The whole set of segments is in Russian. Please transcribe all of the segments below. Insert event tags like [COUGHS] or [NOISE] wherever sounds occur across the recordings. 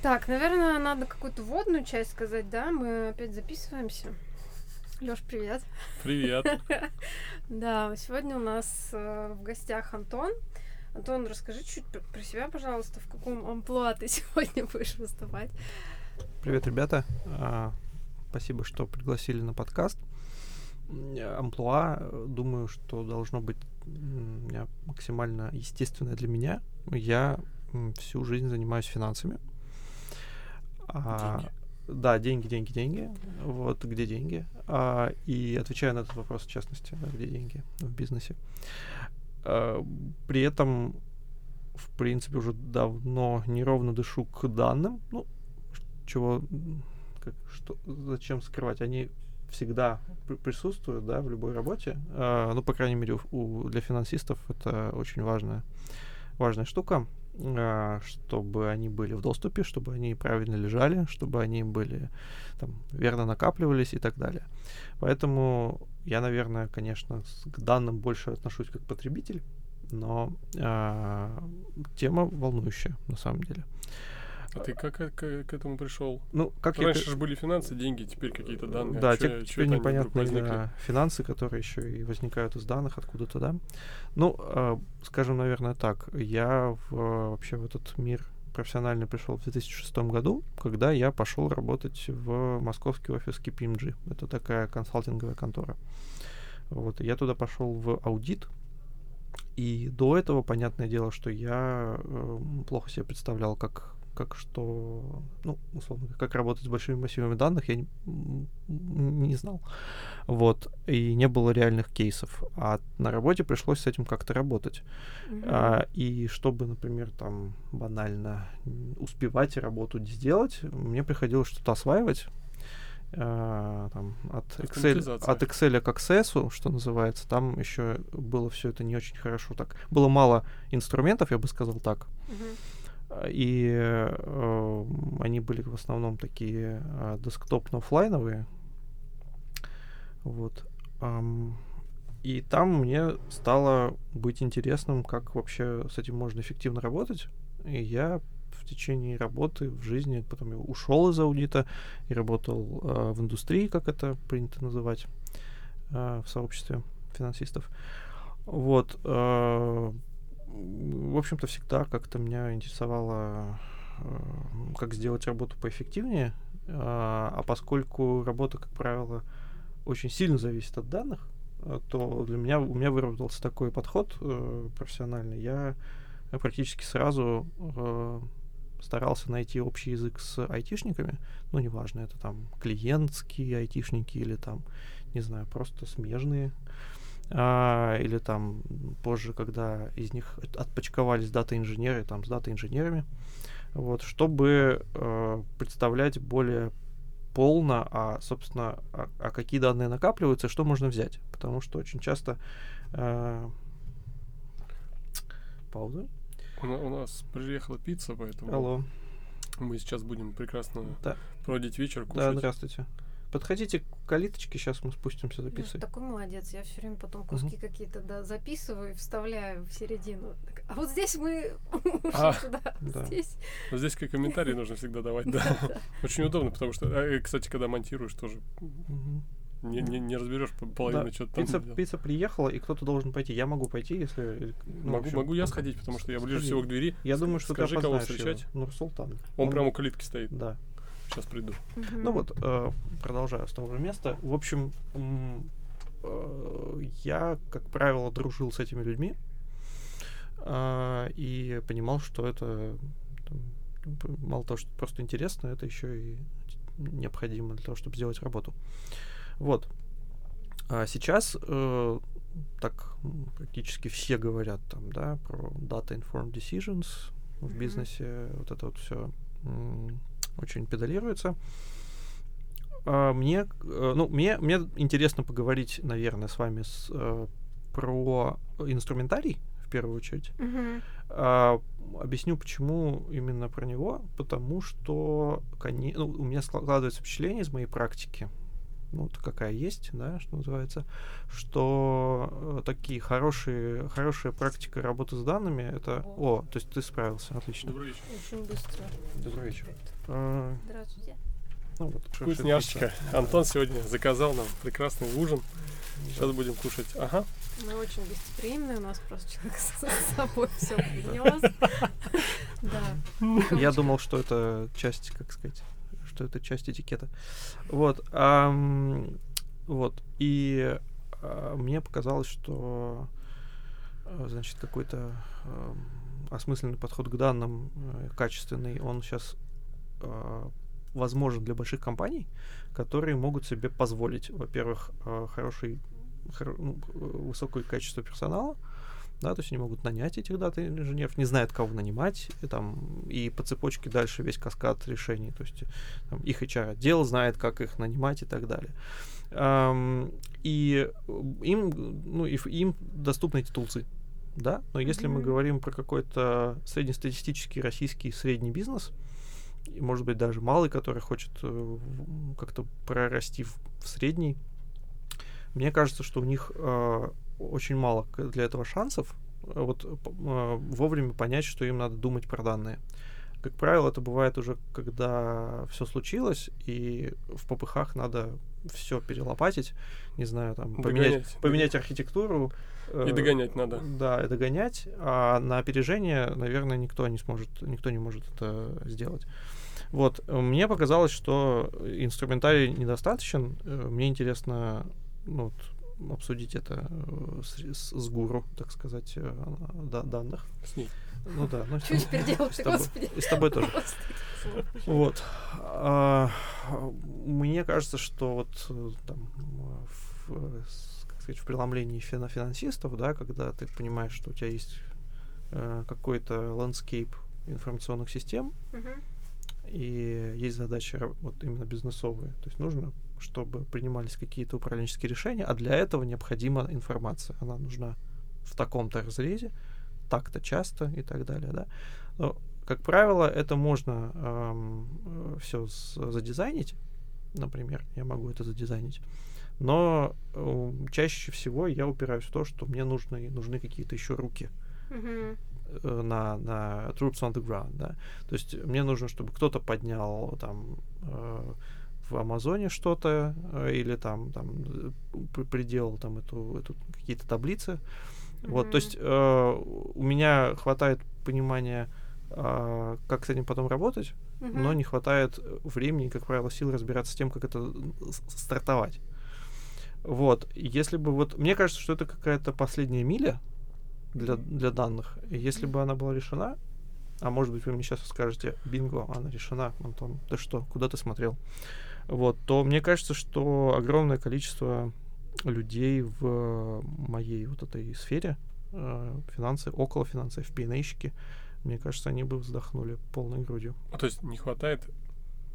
Так, наверное, надо какую-то водную часть сказать, да? Мы опять записываемся. Лёш, привет. Привет. [LAUGHS] Да, сегодня у нас э, в гостях Антон. Антон, расскажи чуть про себя, пожалуйста, в каком амплуа ты [LAUGHS] сегодня будешь выступать. Привет, ребята. А, спасибо, что пригласили на подкаст. Амплуа, думаю, что должно быть максимально естественное для меня. Я всю жизнь занимаюсь финансами. А, да, деньги, деньги, деньги. Вот где деньги. А, и отвечаю на этот вопрос в частности, да, где деньги в бизнесе. А, при этом, в принципе, уже давно неровно дышу к данным. Ну, чего, как, что, зачем скрывать? Они всегда присутствуют, да, в любой работе. А, ну, по крайней мере, у, для финансистов это очень важная, важная штука. А, чтобы они были в доступе, чтобы они правильно лежали, чтобы они были там, верно накапливались и так далее. Поэтому я, наверное, конечно, к данным больше отношусь как потребитель, но э, тема волнующая на самом деле. А ты как к, к этому пришел? Ну, как Раньше я... же были финансы, деньги, теперь какие-то данные. Да, чё, теперь непонятно да, финансы, которые еще и возникают из данных откуда-то, да. Ну, э, скажем, наверное, так. Я в, вообще в этот мир профессионально пришел в 2006 году, когда я пошел работать в московский офис KPMG. Это такая консалтинговая контора. Вот, я туда пошел в аудит, и до этого, понятное дело, что я э, плохо себе представлял, как как что, ну, условно, как работать с большими массивами данных, я не, не знал. Вот. И не было реальных кейсов. А на работе пришлось с этим как-то работать. Mm-hmm. А, и чтобы, например, там банально успевать работу сделать, мне приходилось что-то осваивать. Uh, там, от, Excel, от Excel к Access, что называется, там еще было все это не очень хорошо так. Было мало инструментов, я бы сказал так. Uh-huh. И э, они были в основном такие э, десктопно-оффлайновые. Вот. Эм, и там мне стало быть интересным, как вообще с этим можно эффективно работать. И я в течение работы в жизни, потом я ушел из аудита и работал э, в индустрии, как это принято называть э, в сообществе финансистов. Вот. Э, в общем-то, всегда как-то меня интересовало, э, как сделать работу поэффективнее. А, а поскольку работа, как правило, очень сильно зависит от данных, э, то для меня у меня выработался такой подход э, профессиональный. Я практически сразу э, старался найти общий язык с айтишниками. Ну, неважно, это там клиентские айтишники или там, не знаю, просто смежные а, или там позже, когда из них отпочковались дата-инженеры, там с дата-инженерами, вот, чтобы э, представлять более полно, а, собственно, а, а какие данные накапливаются, что можно взять. Потому что очень часто... Э, пауза. У, у нас приехала пицца, поэтому... Алло. Мы сейчас будем прекрасно да. проводить вечер, кушать. Да, здравствуйте. Подходите к калиточке, сейчас мы спустимся записывать. Ну, такой молодец, я все время потом куски угу. какие-то да, записываю и вставляю в середину. А вот здесь мы [LAUGHS] а, туда, [LAUGHS] да. здесь. Вот здесь комментарии нужно всегда давать, [LAUGHS] да. Очень удобно, потому что, э, кстати, когда монтируешь, тоже не, не, не разберешь половину, да. что-то пицца, там. Пицца приехала, и кто-то должен пойти. Я могу пойти, если. Ну, могу, общем, могу я сходить, потому что я ближе всего к двери. Я думаю, что Скажи, кого встречать. Ну, Султан. Он, Он прямо у калитки стоит. Да. Сейчас приду. Угу. Ну вот, э, продолжаю с того же места. В общем, э, я, как правило, дружил с этими людьми э, и понимал, что это там, мало того, что просто интересно, это еще и необходимо для того, чтобы сделать работу. Вот. А сейчас э, так практически все говорят там, да, про data informed decisions в mm-hmm. бизнесе, вот это вот все очень педалируется. А, мне, э, ну, мне, мне интересно поговорить, наверное, с вами с, э, про инструментарий в первую очередь. Mm-hmm. А, объясню, почему именно про него. Потому что ну, у меня складывается впечатление из моей практики, ну, вот какая есть, да, что называется, что э, такие хорошие, хорошая практика работы с данными, это... О, то есть ты справился, отлично. Добрый вечер. Очень быстро. Добрый вечер. А, Здравствуйте. ну, вот, Вкусняшечка. Антон сегодня заказал нам прекрасный ужин. Сейчас будем кушать. Ага. Мы очень гостеприимные, у нас просто человек с [LAUGHS] собой все принес. [LAUGHS] Да. Я думал, что это часть, как сказать, что это часть этикета. Вот. ам, вот. И а, мне показалось, что а, значит, какой-то ам, осмысленный подход к данным, э, качественный, он сейчас возможен для больших компаний, которые могут себе позволить, во-первых, а, хороший, хоро- ну, э, высокое качество персонала, да, то есть они могут нанять этих дата-инженеров, не знают, кого нанимать, и, там, и по цепочке дальше весь каскад решений, то есть там, их HR-отдел знает, как их нанимать и так далее. Ам, и им, ну, и им доступны эти тулзы, да, но если мы Мгм. говорим про какой-то среднестатистический российский средний бизнес, и, может быть, даже малый, который хочет э, как-то прорасти в, в средний, мне кажется, что у них э, очень мало для этого шансов э, вот п- э, вовремя понять, что им надо думать про данные. Как правило, это бывает уже, когда все случилось, и в попыхах надо все перелопатить, не знаю, там, поменять, Догонять. поменять архитектуру. И э, догонять надо. Да, и догонять, а на опережение, наверное, никто не сможет, никто не может это сделать. Вот, э, мне показалось, что инструментарий недостаточен. Э, Мне интересно ну, вот, обсудить это э, с, с- с гуру, так сказать, э, да- данных. С ней. Ну да, ну Чуть теперь делать, с тобой, господи. и с тобой тоже. Вот. А, Мне кажется, что вот э, там в, как сказать, в преломлении фина- финансистов, да, когда ты понимаешь, что у тебя есть э, какой-то landscape информационных систем, Мгм. и есть задачи вот именно бизнесовые. То есть нужно, чтобы принимались какие-то управленческие решения, а для этого необходима информация. Она нужна в таком-то разрезе, так-то часто и так далее, да. Но, как правило, это можно все задизайнить, например, я могу это задизайнить, но э, чаще всего я упираюсь в то, что мне нужны, нужны какие-то еще руки э, на, на troops on the ground, да. То есть мне нужно, чтобы кто-то поднял там э, в Амазоне что-то э, или там, там э, при- приделал там эту, эту какие-то таблицы. Вот, то есть э, у меня хватает понимания, э, как с этим потом работать, но Мгм. не хватает времени, как правило, сил разбираться с тем, как это стартовать. Вот, если бы вот, мне кажется, что это какая-то последняя миля для, для данных. Если бы она была решена, а может быть вы мне сейчас скажете, бинго, она решена, Антон, ты что, куда ты смотрел? Вот, то мне кажется, что огромное количество людей в моей вот этой сфере, э, финансы, около финансов, FP&A-щики, мне кажется, они бы вздохнули полной грудью. Ну, То есть не хватает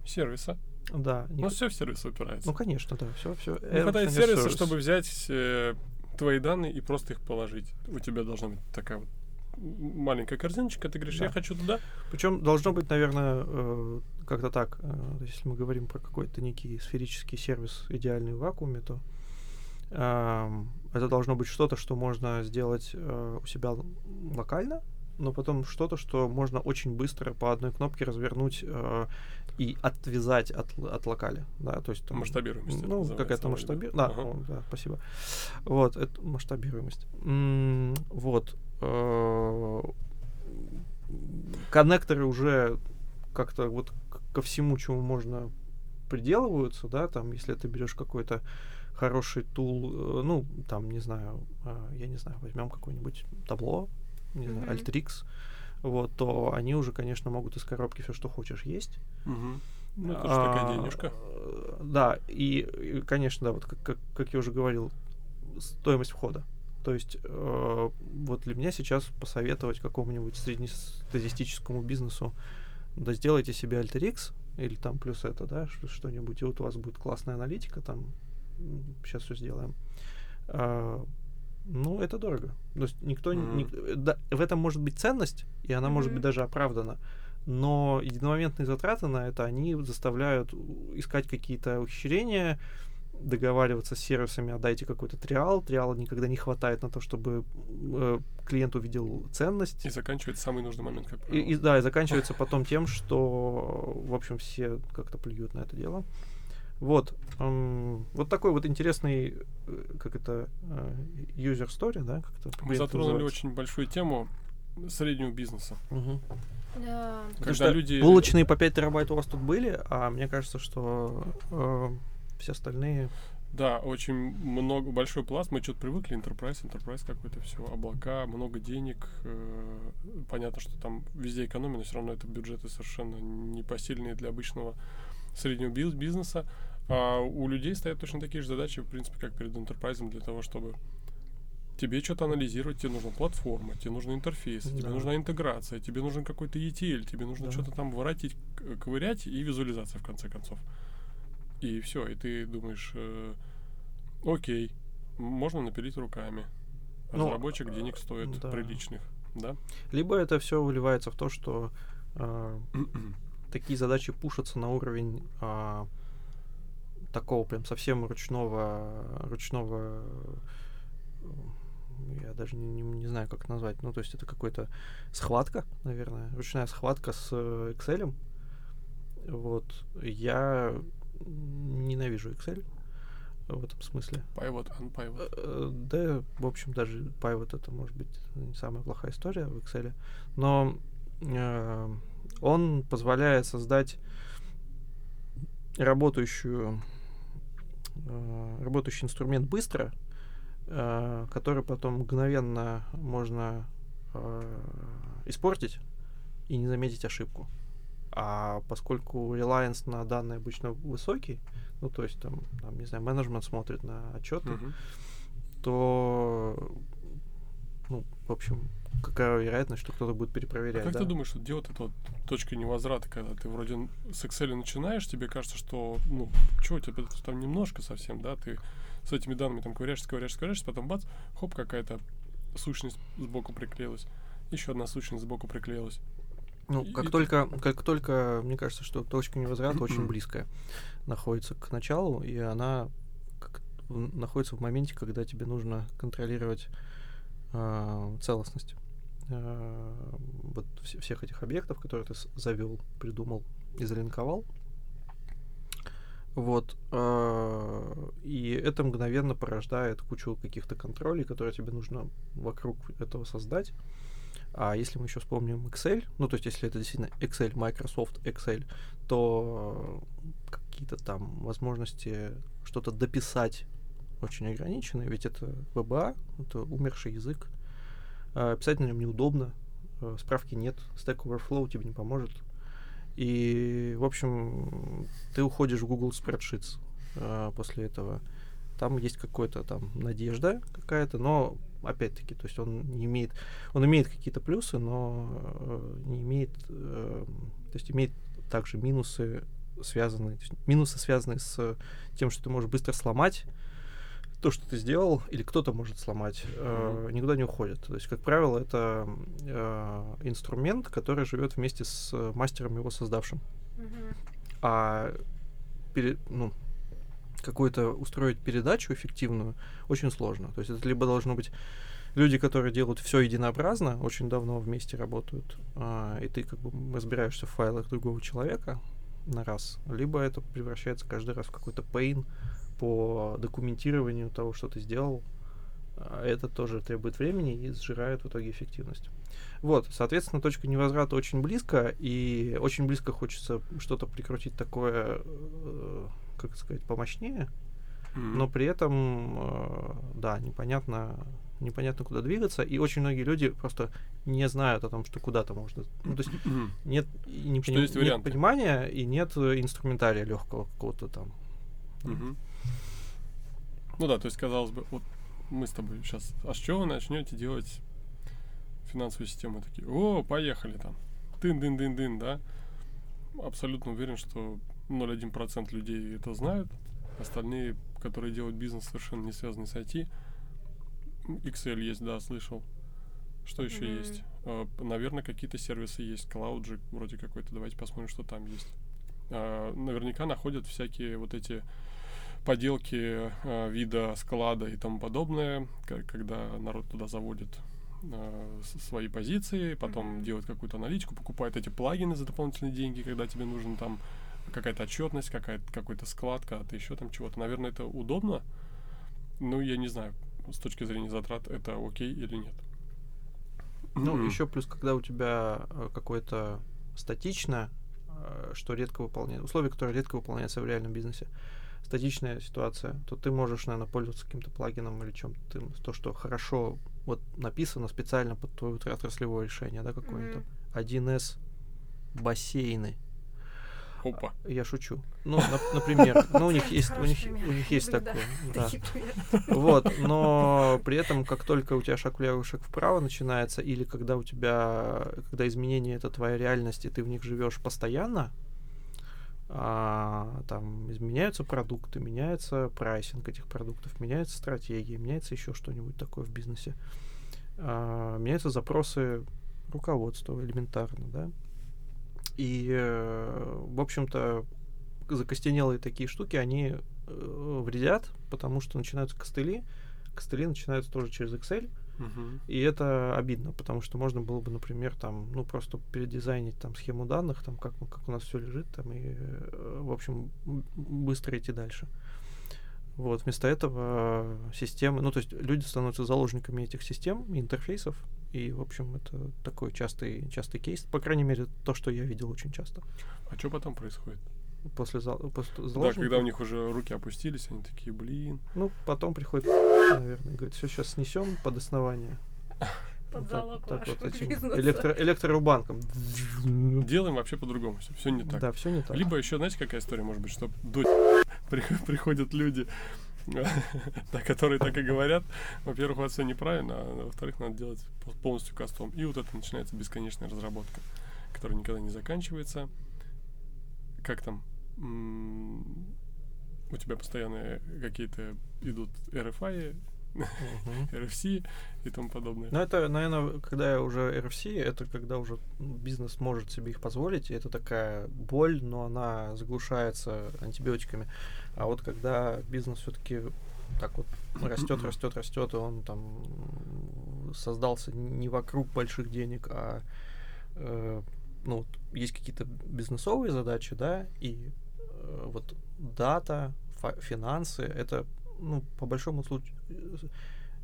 сервиса. Да, не Ну, все в сервис упирается. ну конечно, да, все, все. Не хватает сервиса, чтобы взять э, твои данные и просто их положить. У тебя должна быть такая вот маленькая корзиночка, ты говоришь, я Да. хочу туда. Причем должно быть, наверное, э, как-то так. э, если мы говорим про какой-то некий сферический сервис идеальный в вакууме, то это должно быть что-то, что можно сделать э, у себя локально, но потом что-то, что можно очень быстро по одной кнопке развернуть э, и отвязать от, от локали. Да, то есть там, Масштабируемость Ну, какая-то масштабируемость. Да, Ага. да, спасибо. Вот, это масштабируемость. М, Вот. Э, Коннекторы уже как-то вот ко всему, чему можно приделываются, да, там, если ты берешь какой-то хороший тул, э, ну, там, не знаю, э, я не знаю, возьмем какой-нибудь табло, не знаю, Мгм. Alteryx, вот, то они уже, конечно, могут из коробки все, что хочешь, есть. Ну, это же такая А, денежка. Да, и, и, конечно, да, вот как, как, как я уже говорил, стоимость входа. То есть э, вот для меня сейчас посоветовать какому-нибудь среднестатистическому бизнесу, да сделайте себе Alteryx или там плюс это, да, что-нибудь, и вот у вас будет классная аналитика, там сейчас все сделаем. А, ну, это дорого. То есть никто Мгм. ник- да, в этом может быть ценность, и она может быть даже оправдана. Но единомоментные затраты на это, они заставляют искать какие-то ухищрения, договариваться с сервисами, отдайте какой-то триал, триала никогда не хватает на то, чтобы э, клиент увидел ценность. И заканчивается самый нужный момент, как и, и, Да, и заканчивается потом тем, что, в общем, все как-то плюют на это дело. Вот. Эм, вот такой вот интересный, э, как это, э, user story, да? Как это Мы затронули очень большую тему среднего бизнеса. Угу. Да. Когда люди... Булочные по 5 терабайт у вас тут были, а мне кажется, что э, все остальные... Да, очень много, большой пласт. Мы что-то привыкли, enterprise, enterprise какой-то, все, облака, много денег. Э, понятно, что там везде экономия, но все равно это бюджеты совершенно непосильные для обычного среднего бизнеса. А у людей стоят точно такие же задачи, в принципе, как перед enterprise для того, чтобы тебе что-то анализировать, тебе нужна платформа, тебе нужен интерфейс, да. тебе нужна интеграция, тебе нужен какой-то ETL, тебе нужно да. что-то там воротить, ковырять и визуализация в конце концов. И все, и ты думаешь, э, окей, можно напилить руками. Ну, Разработчик ну, денег стоит да. приличных, да? Либо это все выливается в то, что э, [CLEARS THROAT] такие задачи пушатся на уровень э, такого прям совсем ручного ручного я даже не, не, не знаю, как назвать. Ну, то есть это какой-то схватка, наверное, ручная схватка с э, Excel. Вот. Я ненавижу Excel в этом смысле. Pivot, unpivot. Э, да, в общем, даже Pivot это может быть не самая плохая история в Excel. Но э, он позволяет создать работающую э, работающий инструмент быстро, э, который потом мгновенно можно э, испортить и не заметить ошибку. А поскольку reliance на данные обычно высокий, ну то есть там, там не знаю, менеджмент смотрит на отчеты, uh-huh. то ну, в общем, какая вероятность, что кто-то будет перепроверять. А как да? ты думаешь, что где вот эта вот точка невозврата, когда ты вроде с Excel начинаешь, тебе кажется, что, ну, что у тебя там немножко совсем, да, ты с этими данными там ковыряешься, ковыряешься, ковыряешься, потом бац, хоп, какая-то сущность сбоку приклеилась, еще одна сущность сбоку приклеилась. Ну, как и только, как только, мне кажется, что точка невозврата очень близкая находится к началу, и она как, находится в моменте, когда тебе нужно контролировать э, целостность э, вот вс- всех этих объектов, которые ты завел, придумал и залинковал. Вот. Э, и это мгновенно порождает кучу каких-то контролей, которые тебе нужно вокруг этого создать. А если мы еще вспомним Excel, ну то есть если это действительно Excel, Microsoft Excel, то какие-то там возможности что-то дописать очень ограничены, ведь это VBA, это умерший язык. А, писать на нем неудобно, а, справки нет, Stack Overflow тебе не поможет. И, в общем, ты уходишь в Google Spreadsheets а, после этого. Там есть какая-то там надежда какая-то, но опять-таки, то есть он не имеет, он имеет какие-то плюсы, но э, не имеет, э, то есть имеет также минусы связанные, минусы связанные с тем, что ты можешь быстро сломать то, что ты сделал, или кто-то может сломать, mm-hmm. э, никуда не уходит. То есть, как правило, это э, инструмент, который живет вместе с мастером его создавшим. Mm-hmm. А пере, ну, какую-то устроить передачу эффективную очень сложно. То есть это либо должно быть люди, которые делают все единообразно, очень давно вместе работают, э, и ты как бы разбираешься в файлах другого человека на раз, либо это превращается каждый раз в какой-то пейн, по документированию того, что ты сделал, а, это тоже требует времени и сжирает в итоге эффективность. Вот, соответственно, точка невозврата очень близко, и очень близко хочется что-то прикрутить такое, э, как сказать, помощнее, mm-hmm. но при этом, э, да, непонятно, непонятно, куда двигаться, и очень многие люди просто не знают о том, что куда-то можно. Ну, то есть mm-hmm. нет, не что поним, нет понимания и нет инструментария легкого какого-то там. Mm-hmm. Ну да, то есть, казалось бы, вот мы с тобой сейчас, а с чего вы начнете делать финансовую систему? Такие, о, поехали там. Дын-дын-дын-дын, да? Абсолютно уверен, что 0,1% людей это знают. Остальные, которые делают бизнес, совершенно не связанный с IT. Excel есть, да, слышал. Что еще mm-hmm. есть? Uh, наверное, какие-то сервисы есть. CloudJ вроде какой-то. Давайте посмотрим, что там есть. Uh, наверняка находят всякие вот эти поделки э, вида склада и тому подобное, к- когда народ туда заводит свои позиции, потом Мгм. делает какую-то аналитику, покупает эти плагины за дополнительные деньги, когда тебе нужен там какая-то отчетность, какая-то, какой-то склад, когда-то еще там чего-то. Наверное, это удобно. Ну, я не знаю, с точки зрения затрат, это окей или нет. Ну, М. еще плюс, когда у тебя э, какое-то статичное, э, что редко выполняется, условия, которые редко выполняются в реальном бизнесе, статичная ситуация, то ты можешь, наверное, пользоваться каким-то плагином или чем-то, то, что хорошо вот написано специально под твое отраслевое решение, да, какое-то. Мгм. 1С бассейны. Опа. Я шучу. Ну, нап- например, ну, у них есть, у них, у них есть такое. Да. Вот, но при этом, как только у тебя шаг влево, шаг вправо начинается, или когда у тебя, когда изменения это твоя реальность, и ты в них живешь постоянно, а, там изменяются продукты, меняется прайсинг этих продуктов, меняется стратегия, меняется еще что-нибудь такое в бизнесе, а, меняются запросы руководства элементарно, да. И, э, в общем-то, закостенелые такие штуки, они э, вредят, потому что начинаются костыли. Костыли начинаются тоже через Excel, и это обидно, потому что можно было бы, например, там, ну, просто передизайнить там схему данных, там, как, как у нас все лежит, там, и, э, в общем, быстро идти дальше. Вот, вместо этого системы, ну, то есть люди становятся заложниками этих систем, интерфейсов, и, в общем, это такой частый, частый кейс, по крайней мере, то, что я видел очень часто. А что потом происходит? После, зал- после Да, когда у них уже руки опустились, они такие, блин. Ну, потом приходит, наверное, говорит, все сейчас снесем под основание. [LAUGHS] Под залог так, так вот этим электро, электрорубанком. Делаем вообще по-другому все. Все не так. Да, все не так. Либо еще, знаете, какая история может быть, что до [LAUGHS] при- приходят люди, [LAUGHS] да, которые так и говорят. Во-первых, у вас все неправильно, а во-вторых, надо делать пол- полностью кастом. И вот это начинается бесконечная разработка, которая никогда не заканчивается. Как там? У тебя постоянно какие-то идут RFI. RFC [LAUGHS] и тому подобное. Ну, это, наверное, когда уже RFC, это когда уже бизнес может себе их позволить, и это такая боль, но она заглушается антибиотиками. А вот когда бизнес все-таки так вот растет, растет, растет, и он там создался не вокруг больших денег, а э, ну, вот есть какие-то бизнесовые задачи, да, и э, вот дата, финансы, это, ну, по большому случаю,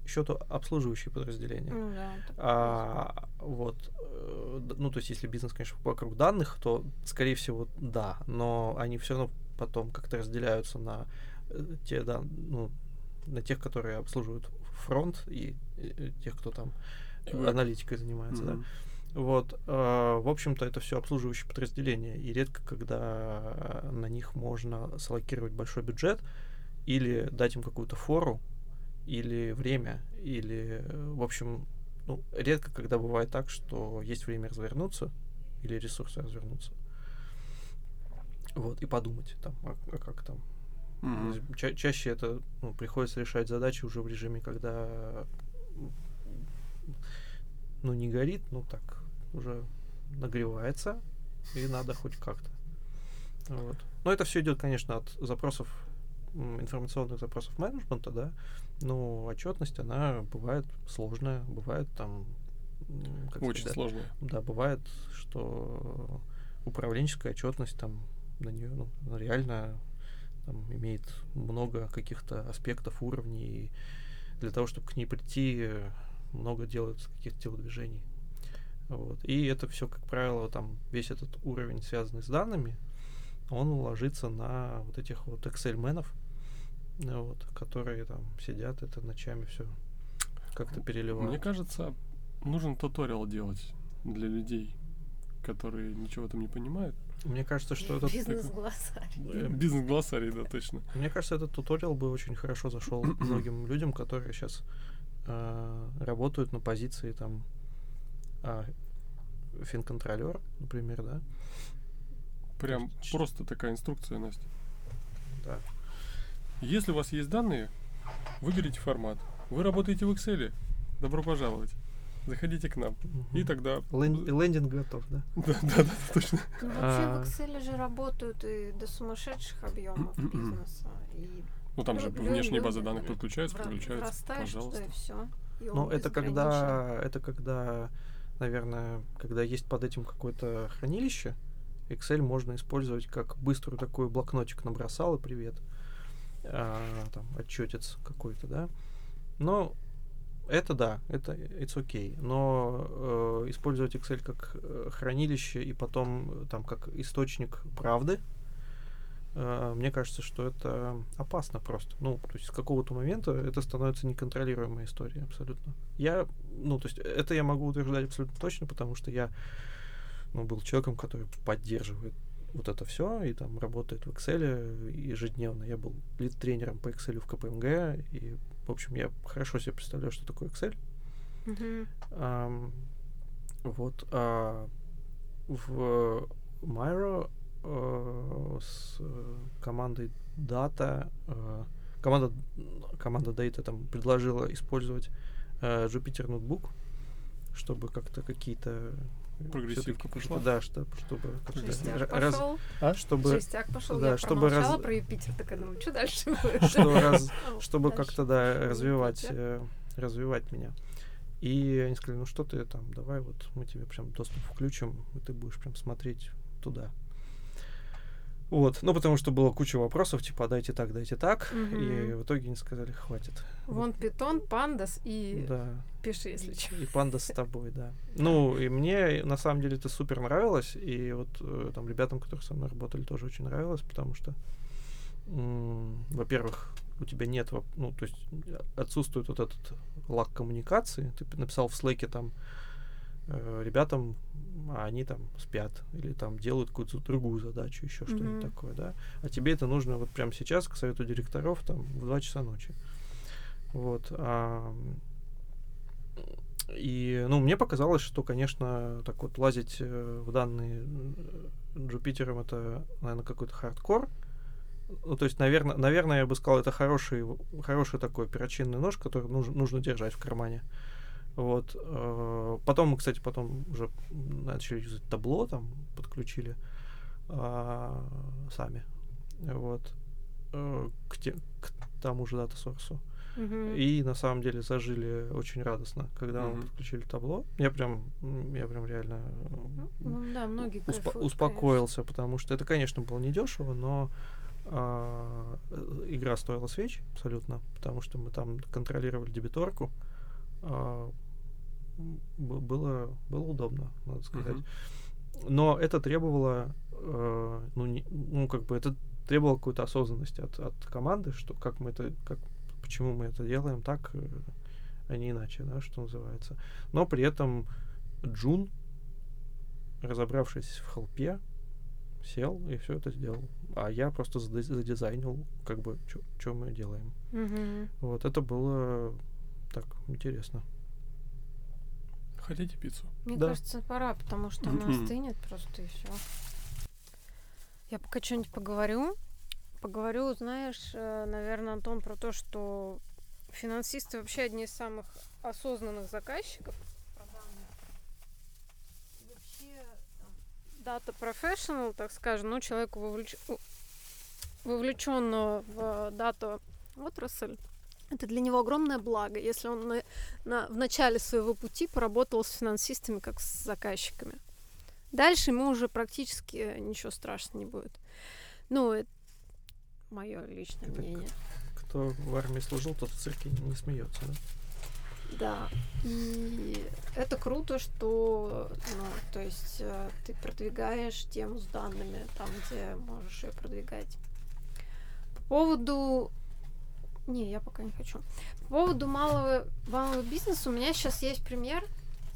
счету обслуживающие подразделения. Ну да, А, вот, э, ну, то есть, если бизнес, конечно, вокруг данных, то, скорее всего, да, но они все равно потом как-то разделяются на э, те, да, ну, на тех, которые обслуживают фронт и э, тех, кто там э, аналитикой занимается, да. Мгм. Вот, э, в общем-то, это все обслуживающие подразделения, и редко, когда на них можно салокировать большой бюджет или дать им какую-то фору, или время, или, э, в общем, ну, редко, когда бывает так, что есть время развернуться или ресурсы развернуться. Вот, и подумать там, а, а как там. Мгм. Ча- чаще это ну, приходится решать задачи уже в режиме, когда ну не горит, ну так уже нагревается, и надо хоть как-то. Вот. Но это все идет, конечно, от запросов информационных запросов менеджмента, да. Но отчетность, она бывает сложная, бывает там как Очень сказать, сложно. да, бывает, что управленческая отчетность там на нее ну, реально там, имеет много каких-то аспектов, уровней. И для того, чтобы к ней прийти, много делается каких-то телодвижений. Вот. И это все, как правило, там весь этот уровень, связанный с данными, он ложится на вот этих вот Excel-менов, э, вот, которые там сидят, это ночами все как-то переливают. Мне кажется, нужен туториал делать для людей, которые ничего там не понимают. Мне кажется, что этот Бизнес-глоссарий. Бизнес-глоссарий, да, точно. Мне кажется, этот туториал бы очень хорошо зашел [CLEARS THROAT] многим людям, которые сейчас работают на позиции там а, финконтролер, например, да. Прям Ч- просто такая инструкция, Настя. Да. Если у вас есть данные, выберите формат. Вы работаете в Excel, добро пожаловать. Заходите к нам. И Мгм. тогда... Лен- и лендинг готов, да. [LAUGHS] Да, да, да, точно. Ну, вообще А. в Excel же работают и до сумасшедших объемов бизнеса. И Ну, там же внешние базы данных подключаются, подключаются, пожалуйста. и. И Ну, это когда, это когда, наверное, когда есть под этим какое-то хранилище, Excel можно использовать как быструю такой блокнотик набросал и привет. А, там отчетец какой-то, да. Но это да, это it's okay. Но э, использовать Excel как э, хранилище и потом э, там как источник правды, э, мне кажется, что это опасно просто. Ну, то есть с какого-то момента это становится неконтролируемой историей абсолютно. Я, ну, то есть это я могу утверждать абсолютно точно, потому что я, ну, был человеком, который поддерживает вот это все и там работает в Excel ежедневно. Я был лид-тренером по Excel в КПМГ, и, в общем, я хорошо себе представляю, что такое Excel. Мгм. Ам, вот. а в Myro э, с командой Data э, команда команда Data там предложила использовать э, Jupyter Notebook, чтобы как-то какие-то Прогрессивка пошла? какие-то- Да, что, чтобы Жестяк ра- раз- пошел. А? чтобы Жестяк пошел. да, я чтобы раз- про Юпитер, такая думаю, что дальше [LAUGHS] будет? что раз- [LAUGHS] чтобы как-то да развивать э, развивать меня. И они сказали, ну что ты там, давай вот мы тебе прям доступ включим, и ты будешь прям смотреть туда. Вот, ну потому что было куча вопросов, типа, «А дайте так, дайте так, и Мгм. в итоге они сказали, хватит. Вон питон, пандас и Да, пиши, если что. и панда с тобой, [LAUGHS] да. Ну, и мне на самом деле это супер нравилось, и вот э, там ребятам, которые со мной работали, тоже очень нравилось, потому что, во-первых, у тебя нет, ну, то есть отсутствует вот этот лак коммуникации. Ты написал в слэке там э, ребятам, а они там спят или там делают какую-то другую задачу, еще Мгм. что-нибудь такое, да. А тебе это нужно вот прямо сейчас к совету директоров там в 2 часа ночи. Вот. а, и, ну, мне показалось, что, конечно, так вот лазить э, в данные э, Джупитером это, наверное, какой-то хардкор. Ну, то есть, наверное, наверное, я бы сказал, это хороший, хороший такой перочинный нож, который нужно, нужно держать в кармане. Вот. э, Потом мы, кстати, потом уже начали юзать табло, там, подключили а, сами. Вот. Э, К, те, к тому же дата сорсу. Мгм. И на самом деле зажили очень радостно, когда мы Мгм. подключили табло. Я прям, я прям реально Ну да, многие успо- кайфуют, успокоился, потому что это, конечно, было недешево, но а, э, игра стоила свеч абсолютно, потому что мы там контролировали дебиторку. а, было, было удобно, надо сказать. Мгм. Но это требовало, э, ну, не- ну, как бы это требовало какой-то осознанности от, от команды, что как мы это, как, почему мы это делаем так, э, а не иначе, да, что называется. Но при этом Джун, разобравшись в холпе, сел и все это сделал. А я просто задизайнил, как бы, что мы делаем. Мгм. Вот, это было так интересно. Хотите пиццу? Мне Да. кажется, пора, потому что она остынет просто и все. Я пока что-нибудь поговорю. Поговорю, знаешь, наверное, Антон, про то, что финансисты вообще одни из самых осознанных заказчиков. Вообще, дата professional, так скажем, ну, человеку вовлеч... вовлеченного в дату отрасль, это для него огромное благо, если он на, на- в начале своего пути поработал с финансистами как с заказчиками. Дальше ему уже практически ничего страшного не будет. Ну, это мое личное Это мнение. Кто в армии служил, тот в цирке не смеется, да? Да. И это круто, что, ну, то есть э, ты продвигаешь тему с данными там, где можешь ее продвигать. По поводу... Не, я пока не хочу. По поводу малого, малого бизнеса у меня сейчас есть пример,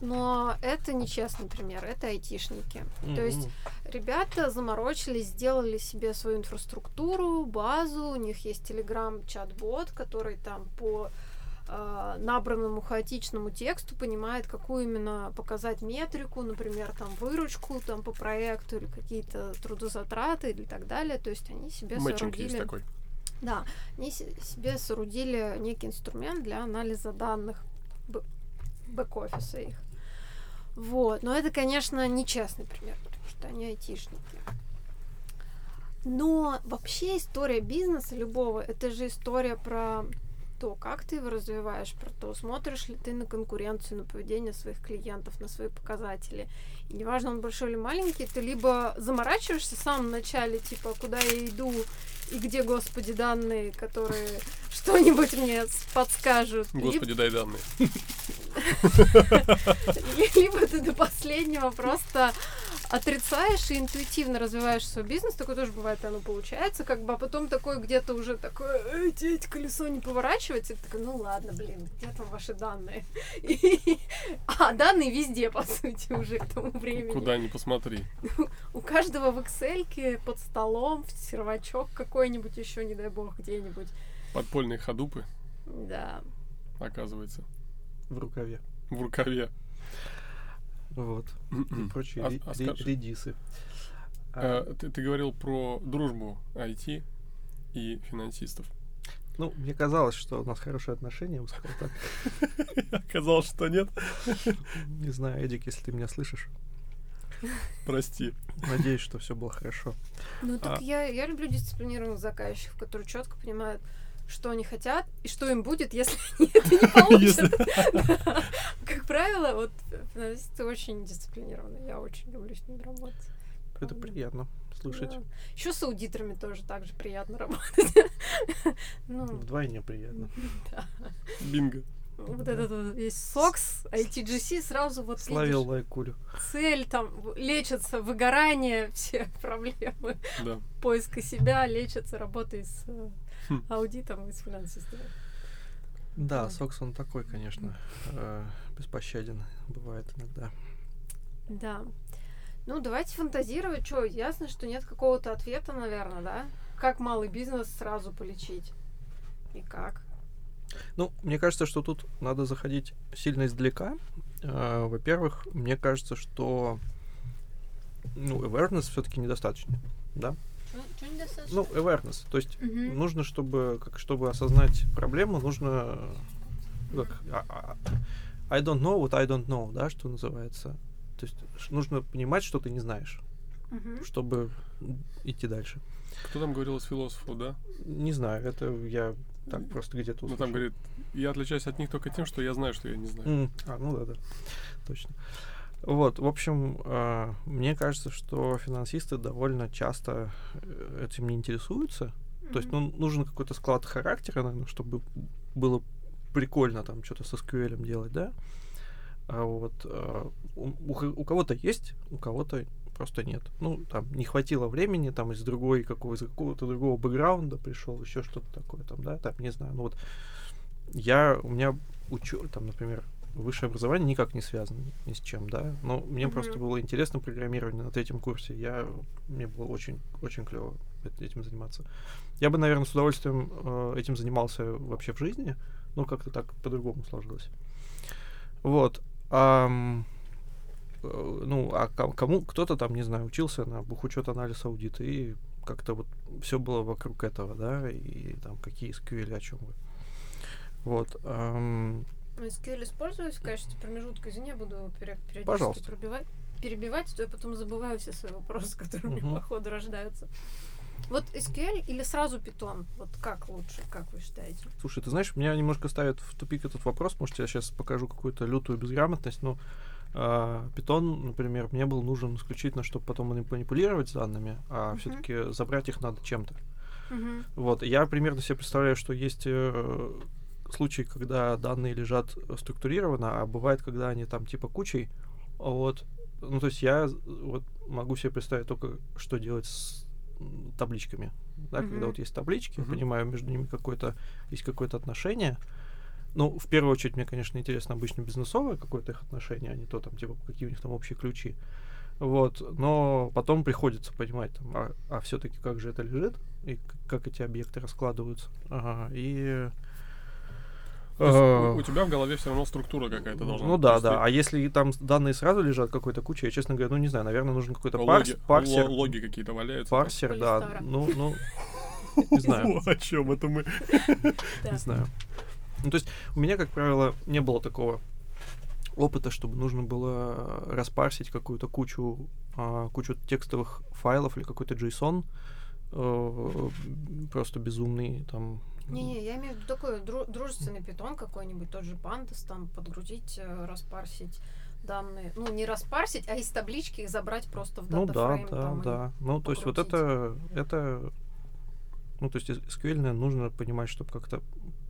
но это нечестный пример, это айтишники. То есть. Ребята заморочились, сделали себе свою инфраструктуру, базу, у них есть телеграм-чат-бот, который там по э, набранному хаотичному тексту понимает, какую именно показать метрику, например, там выручку там по проекту или какие-то трудозатраты или так далее. То есть они себе Мэтчинг есть соорудили... такой. Да, они се- себе соорудили некий инструмент для анализа данных бэк-офиса их. Вот. Но это, конечно, нечестный пример, потому что они айтишники. Но вообще история бизнеса любого, это же история про то, как ты его развиваешь, про то, смотришь ли ты на конкуренцию, на поведение своих клиентов, на свои показатели. И неважно, он большой или маленький, ты либо заморачиваешься в самом начале, типа, куда я иду и где, господи, данные, которые [LAUGHS] что-нибудь мне подскажут. Господи, дай данные. [LAUGHS] Либо ты до последнего просто отрицаешь и интуитивно развиваешь свой бизнес, такое тоже бывает, оно получается, как бы, а потом такое где-то уже такое, эти, эти колесо не поворачивается, и ты такой, ну ладно, блин, где там ваши данные? [LAUGHS] А, данные везде, по сути, уже к тому времени. Куда ни посмотри. У каждого в Excel под столом сервачок какой-нибудь еще, не дай бог, где-нибудь. Подпольные ходупы. Да. Оказывается. В рукаве. В рукаве. Вот. И прочие А- ре- а ре- скажи- редисы. А, Э, Ты ты говорил про дружбу IT и финансистов. Ну, мне казалось, что у нас хорошие отношения, я бы сказал так. [LAUGHS] Оказалось, что нет. Не знаю, Эдик, если ты меня слышишь. Прости. Надеюсь, что все было хорошо. Ну так А. я, я люблю дисциплинированных заказчиков, которые четко понимают, что они хотят и что им будет, если они [LAUGHS] [LAUGHS] это не получат. [LAUGHS] Да. Как правило, вот финансисты очень дисциплинированные. Я очень люблю с ними работать. Это приятно слышать. Еще с аудиторами тоже так же приятно работать. Ну, Вдвойне приятно. да. Бинго. Вот этот вот весь SOX, ITGC, сразу вот видишь, лайкулю. цель, там, лечится выгорание, все проблемы Да. поиска себя, лечится работой с. Аудитом и с финансистами. Да, Да. Сокс он такой, конечно, э, беспощаден бывает иногда. Да. Ну, давайте фантазировать. Что, ясно, что нет какого-то ответа, наверное, да? Как малый бизнес сразу полечить? И как? Ну, мне кажется, что тут надо заходить сильно издалека. Э, Во-первых, мне кажется, что ну, awareness все-таки недостаточно. Да? Недостаточно? Ну, awareness. То есть Мгм. нужно, чтобы, как, чтобы осознать проблему, нужно ну, как, а- а- I don't know what I don't know, да, что называется. То есть нужно понимать, что ты не знаешь, Мгм. чтобы идти дальше. Кто там говорил из философов, да? Не знаю, это я так просто где-то Ну услышал. там говорит, я отличаюсь от них только тем, что я знаю, что я не знаю. М, А, ну да, да, точно. Вот, в общем, а, мне кажется, что финансисты довольно часто э, этим не интересуются. То есть, ну, нужен какой-то склад характера, наверное, чтобы было прикольно там что-то со SQL делать, да? А вот а, у, у кого-то есть, у кого-то просто нет. Ну, там не хватило времени, там из другой какого из какого-то другого бэкграунда пришел, еще что-то такое, там, да, там, не знаю, ну вот я, у меня учу, там, например, высшее образование никак не связано ни с чем, да, но мне просто Мгм. было интересно программирование на третьем курсе, я, мне было очень, очень клево этим заниматься. Я бы, наверное, с удовольствием э, этим занимался вообще в жизни, но как-то так по-другому сложилось. Вот. ам, э, ну, а ко- кому кто-то там, не знаю, учился на бухучет анализ аудит, и как-то вот все было вокруг этого, да, и там какие SQL, о чем вы. Вот. Ну, SQL используюсь в качестве промежутка. Извини, я буду периодически Пожалуйста. пробивать, перебивать, то я потом забываю все свои вопросы, [LAUGHS] которые у меня по ходу рождаются. Вот SQL или сразу Python? Вот как лучше, как вы считаете? Слушай, ты знаешь, меня немножко ставит в тупик этот вопрос. Может, я сейчас покажу какую-то лютую безграмотность, но а, Python, например, мне был нужен исключительно, чтобы потом мани- манипулировать данными, а Мгм. все-таки забрать их надо чем-то. Мгм. Вот, я примерно себе представляю, что есть э, случаи, когда данные лежат структурированно, а бывает, когда они там типа кучей. Вот. Ну, то есть я вот могу себе представить только, что делать с табличками. Да, когда Мгм. вот есть таблички, я Мгм. понимаю, между ними какое-то есть какое-то отношение. Ну, в первую очередь, мне, конечно, интересно обычно бизнесовое какое-то их отношение, а не то там, типа, какие у них там общие ключи. Вот, но потом приходится понимать, там, а, все-таки как же это лежит, и как эти объекты раскладываются. Ага, и... У, у тебя в голове все равно структура какая-то должна ну быть. да, да. ты А если там данные сразу лежат какой-то кучей, я, честно говоря, ну не знаю, наверное, нужен какой-то парс, логи, парсер. ло- логи какие-то валяются. там. Парсер, да. Полистара. Ну, ну, [LAUGHS] не знаю. О, чем это мы? [LAUGHS] Не знаю. Ну, то есть у меня, как правило, не было такого опыта, чтобы нужно было распарсить какую-то кучу, а, кучу текстовых файлов или какой-то JSON э, просто безумный, там, Не-не, я имею в виду такой дру- дружественный питон какой-нибудь, тот же пандас, там подгрузить, э, распарсить данные. Ну, не распарсить, а из таблички их забрать просто в Ну да, да, там, да. Ну, то есть вот это, это, ну, то есть SQL нужно понимать, чтобы как-то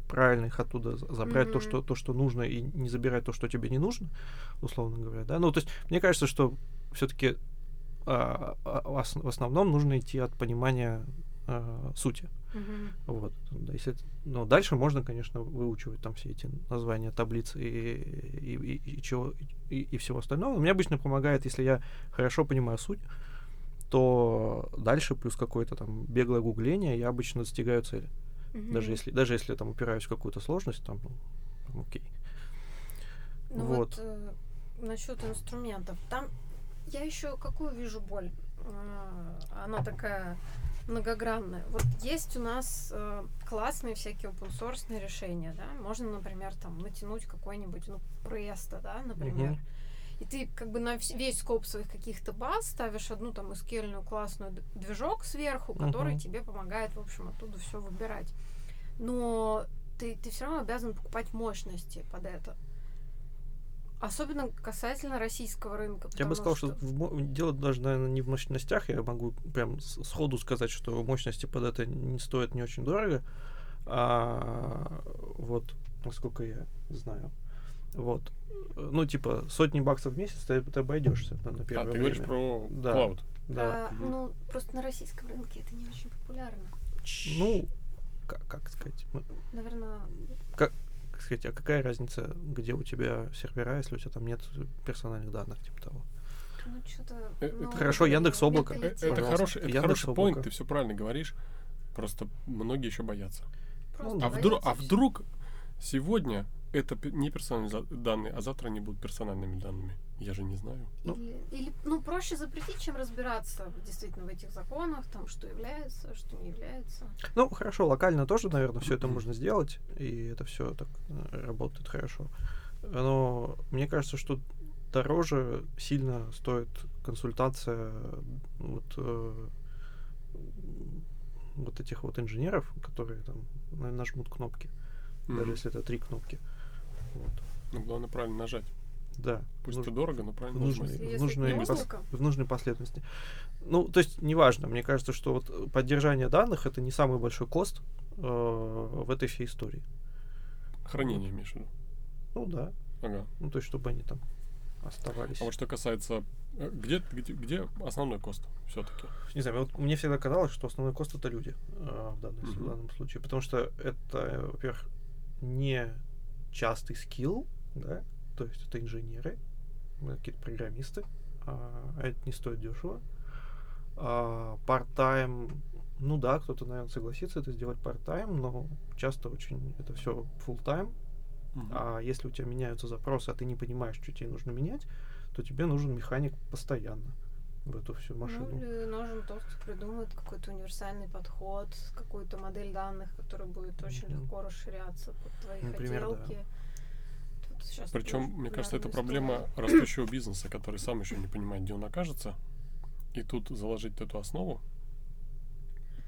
правильно их оттуда за- забрать то, Мгм. что, то, что нужно, и не забирать то, что тебе не нужно, условно говоря, да. Ну, то есть мне кажется, что все-таки в основном нужно идти от понимания а, сути. Мгм. Вот. Если, но дальше можно, конечно, выучивать там все эти названия таблиц и, и, и, и чего, и, и всего остального. Мне обычно помогает, если я хорошо понимаю суть, то дальше плюс какое-то там беглое гугление я обычно достигаю цели. Даже Мгм. если, даже если я там упираюсь в какую-то сложность, там, ну, окей. Ну Вот. вот, насчет инструментов. Там я еще какую вижу боль? А, Она такая многогранная. Вот есть у нас э, классные всякие open source решения, да? Можно, например, там натянуть какой-нибудь, ну, Presto, да, например. Мгм. И ты как бы на весь скоп своих каких-то баз ставишь одну там SQL классную движок сверху, который Мгм. тебе помогает, в общем, оттуда все выбирать. Но ты, ты все равно обязан покупать мощности под это. Особенно касательно российского рынка. Я бы сказал, что, в мо- дело даже, наверное, не в мощностях. Я могу прям с- сходу сказать, что мощности под это не стоят не очень дорого. А, вот, насколько я знаю. Вот. Ну, типа, сотни баксов в месяц ты, ты обойдешься на, на А, первое ты говоришь про Да. клауд. Да. А, ну, просто на российском рынке это не очень популярно. Ну, как, как сказать? мы- Наверное, как сказать, а какая разница, где у тебя сервера, если у тебя там нет персональных данных, типа того? ну что-то... Э, ну, это Хорошо, Яндекс.Облако. Э, менталитет. Это хороший, это Яндекс хороший Облако. point, ты все правильно говоришь. Просто многие еще боятся. Просто А вдруг, а боятся вдруг сегодня это не персональные данные, а завтра они будут персональными данными? Я же не знаю. Ну. Или, или, ну, проще запретить, чем разбираться действительно в этих законах, там, что является, что не является. Ну, хорошо, локально тоже, наверное, все это можно сделать, и это все так э, работает хорошо. Но мне кажется, что дороже сильно стоит консультация вот, э, вот этих вот инженеров, которые там на- нажмут кнопки, даже Мгм. если это три кнопки. Вот. Ну, главное правильно нажать. Да. Пусть нужно- это дорого, но правильно нужно- нажать. в нужной пос- в нужной последовательности. Ну, то есть, неважно. Мне кажется, что вот поддержание данных это не самый большой кост э, в этой всей истории. Хранение имеешь в виду. Ну да. Ага. Ну, то есть, чтобы они там оставались. А вот что касается... э, Где, где, где основной кост все-таки? Не знаю, вот мне всегда казалось, что основной кост это люди э, в, данном, в Мгм. данном случае. Потому что это, во-первых, не частый скилл, да, то есть это инженеры, э, какие-то программисты, а это не стоит дешево. А, Part-time, ну да, кто-то, наверное, согласится это сделать part-time, но часто очень это все full-time. А если у тебя меняются запросы, а ты не понимаешь, что тебе нужно менять, то тебе нужен механик постоянно в эту всю машину. Ну, или нужен тот, кто придумает какой-то универсальный подход, какую-то модель данных, которая будет очень Мгм. легко расширяться под твои Например, да. хотелки. Тут щас Причем, мне кажется, это проблема [COUGHS] растущего бизнеса, который сам еще не понимает, где он окажется. И тут заложить эту основу,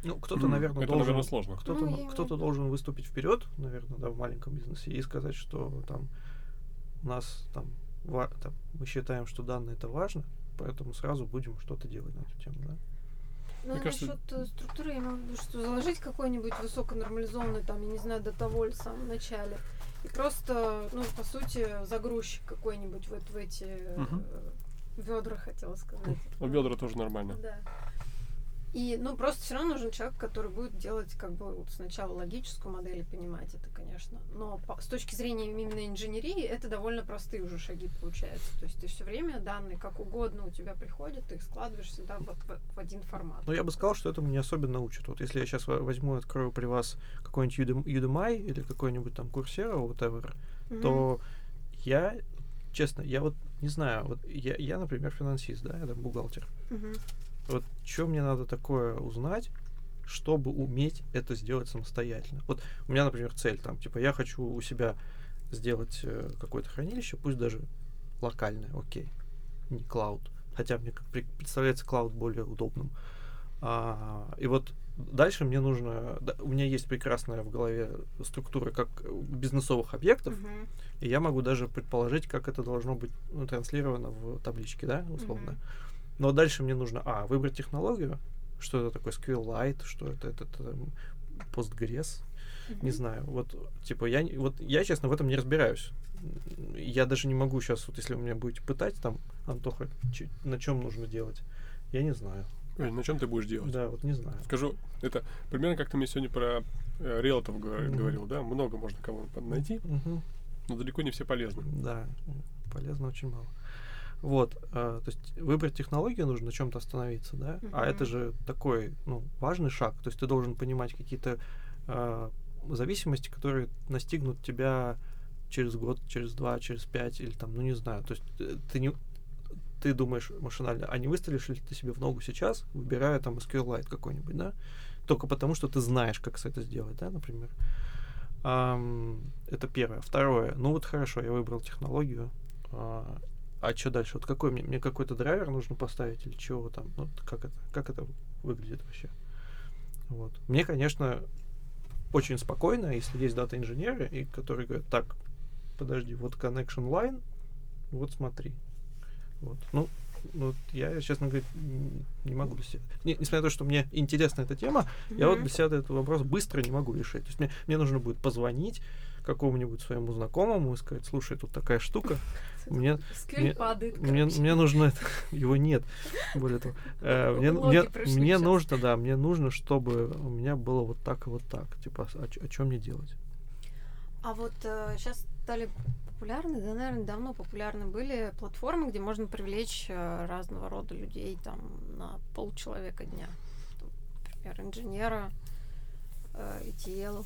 Ну, кто-то, наверное, это, должен, наверное, сложно. кто-то, Ну, кто-то должен выступить вперед, наверное, да, в маленьком бизнесе и сказать, что там у нас там, ва- там мы считаем, что данные это важно, поэтому сразу будем что-то делать на эту тему, да. Ну, Мне кажется- насчет э, структуры, я имею в виду, что заложить какой-нибудь высоконормализованный, там, я не знаю, датаволь в самом начале. И просто, ну, по сути, загрузчик какой-нибудь вот в эти Мгм. ведра, хотела сказать. Ну, ведра тоже нормально. Да. И, ну, просто все равно нужен человек, который будет делать, как бы, вот сначала логическую модель и понимать это, конечно. Но по- с точки зрения именно инженерии, это довольно простые уже шаги получаются. То есть ты все время данные как угодно у тебя приходят, ты их складываешь всегда вот в, в один формат. Но я бы сказал, что этому не особенно учат. Вот если я сейчас возьму и открою при вас какой-нибудь Udemy, или какой-нибудь там Coursera, whatever, Мгм. то я, честно, я вот не знаю, вот я, я например, финансист, да, я там бухгалтер. Мгм. Вот что мне надо такое узнать, чтобы уметь это сделать самостоятельно. Вот у меня, например, цель там, типа, я хочу у себя сделать э, какое-то хранилище, пусть даже локальное, окей, не клауд. Хотя мне как представляется клауд более удобным. А, и вот дальше мне нужно... да, у меня есть прекрасная в голове структура как бизнесовых объектов, Мгм. и я могу даже предположить, как это должно быть ну, транслировано в табличке, да, условно. Мгм. Но дальше мне нужно, а, выбрать технологию, что это такое SQLite, что это, это, это Postgres, не Мгм. знаю. Вот, типа, я, не- вот я, честно, в этом не разбираюсь. Я даже не могу сейчас, вот если вы меня будете пытать, там, Антоха, чё- на чем нужно делать, я не знаю. На чем ты будешь делать? Да, вот не знаю. Скажу, это примерно как ты мне сегодня про э, риэлтов Мгм. говорил, да? Много можно кого под- найти, Мгм. но далеко не все полезны. Да, полезно очень мало. Вот, а, то есть выбрать технологию нужно на чем-то остановиться, да, а это же такой, ну, важный шаг, то есть ты должен понимать какие-то а, зависимости, которые настигнут тебя через год, через два, через пять или там, ну не знаю, то есть э, ты не ты думаешь машинально, а не выстрелишь ли ты себе в ногу сейчас, выбирая там SQLite какой-нибудь, да, только потому, что ты знаешь, как это сделать, да, например. Ам, это первое. Второе. Ну вот хорошо, я выбрал технологию. А, а что дальше? Вот какой мне, мне какой-то драйвер нужно поставить или чего там? Ну, вот как это, как это выглядит вообще? Вот. Мне, конечно, очень спокойно, если есть дата-инженеры, и которые говорят, так, подожди, вот connection line, вот смотри. Вот. Ну, ну, вот я, честно говоря, не могу для себя. Не- несмотря на то, что мне интересна эта тема, я вот для себя этот вопрос быстро не могу решить. То есть мне, мне нужно будет позвонить какому-нибудь своему знакомому и сказать, слушай, тут такая штука, [LAUGHS] мне, мне- падает, мне, мне нужно, [LAUGHS] его нет, более того, Э, мне, мне, мне нужно, да, мне нужно, чтобы у меня было вот так и вот так, типа, о, че мне делать? А вот сейчас стали популярны, да, наверное, давно популярны были платформы, где можно привлечь э, разного рода людей там на полчеловека дня. Например, инженера, э, ETL,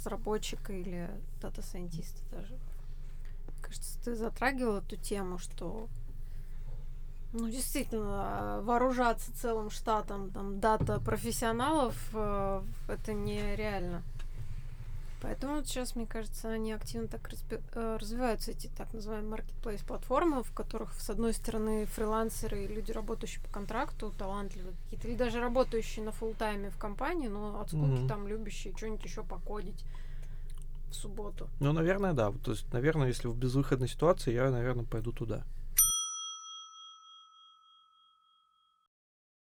разработчика или data scientist а даже. Кажется, ты затрагивал эту тему, что ну, действительно, вооружаться целым штатом там, дата-профессионалов э, это нереально. Поэтому вот сейчас, мне кажется, они активно так э, развиваются, эти так называемые маркетплейс-платформы, в которых, с одной стороны, фрилансеры и люди, работающие по контракту, талантливые какие-то, или даже работающие на фулл тайме в компании, но от скуки Мгм. там любящие что-нибудь еще покодить в субботу. Ну, наверное, да. То есть, наверное, если в безвыходной ситуации, я, наверное, пойду туда.